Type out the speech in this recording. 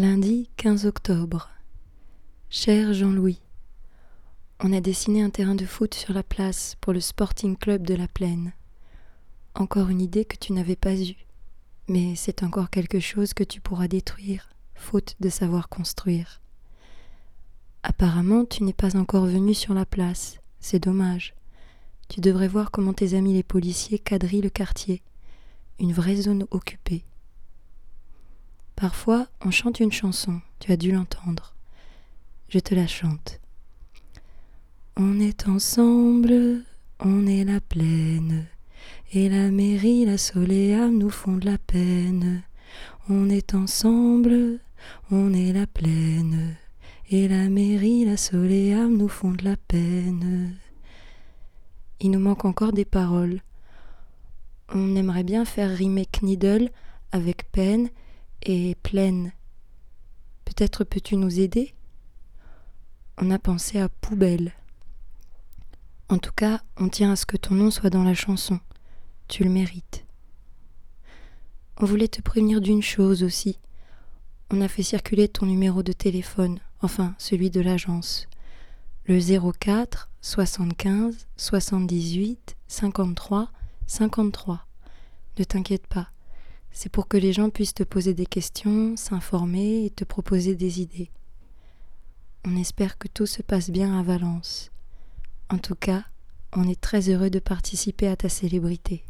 Lundi 15 octobre. Cher Jean-Louis, on a dessiné un terrain de foot sur la place pour le Sporting Club de la Plaine. Encore une idée que tu n'avais pas eue, mais c'est encore quelque chose que tu pourras détruire, faute de savoir construire. Apparemment, tu n'es pas encore venu sur la place, c'est dommage. Tu devrais voir comment tes amis les policiers quadrillent le quartier, une vraie zone occupée. Parfois, on chante une chanson, tu as dû l'entendre. Je te la chante. On est ensemble, on est la plaine, et la mairie, la soléam nous font de la peine. On est ensemble, on est la plaine, et la mairie, la soléam nous font de la peine. Il nous manque encore des paroles. On aimerait bien faire rimer Kniddle avec peine et pleine. Peut-être peux-tu nous aider? On a pensé à poubelle. En tout cas, on tient à ce que ton nom soit dans la chanson. Tu le mérites. On voulait te prévenir d'une chose aussi. On a fait circuler ton numéro de téléphone, enfin celui de l'agence. Le 04 75 78 53 53. Ne t'inquiète pas, c'est pour que les gens puissent te poser des questions, s'informer et te proposer des idées. On espère que tout se passe bien à Valence. En tout cas, on est très heureux de participer à ta célébrité.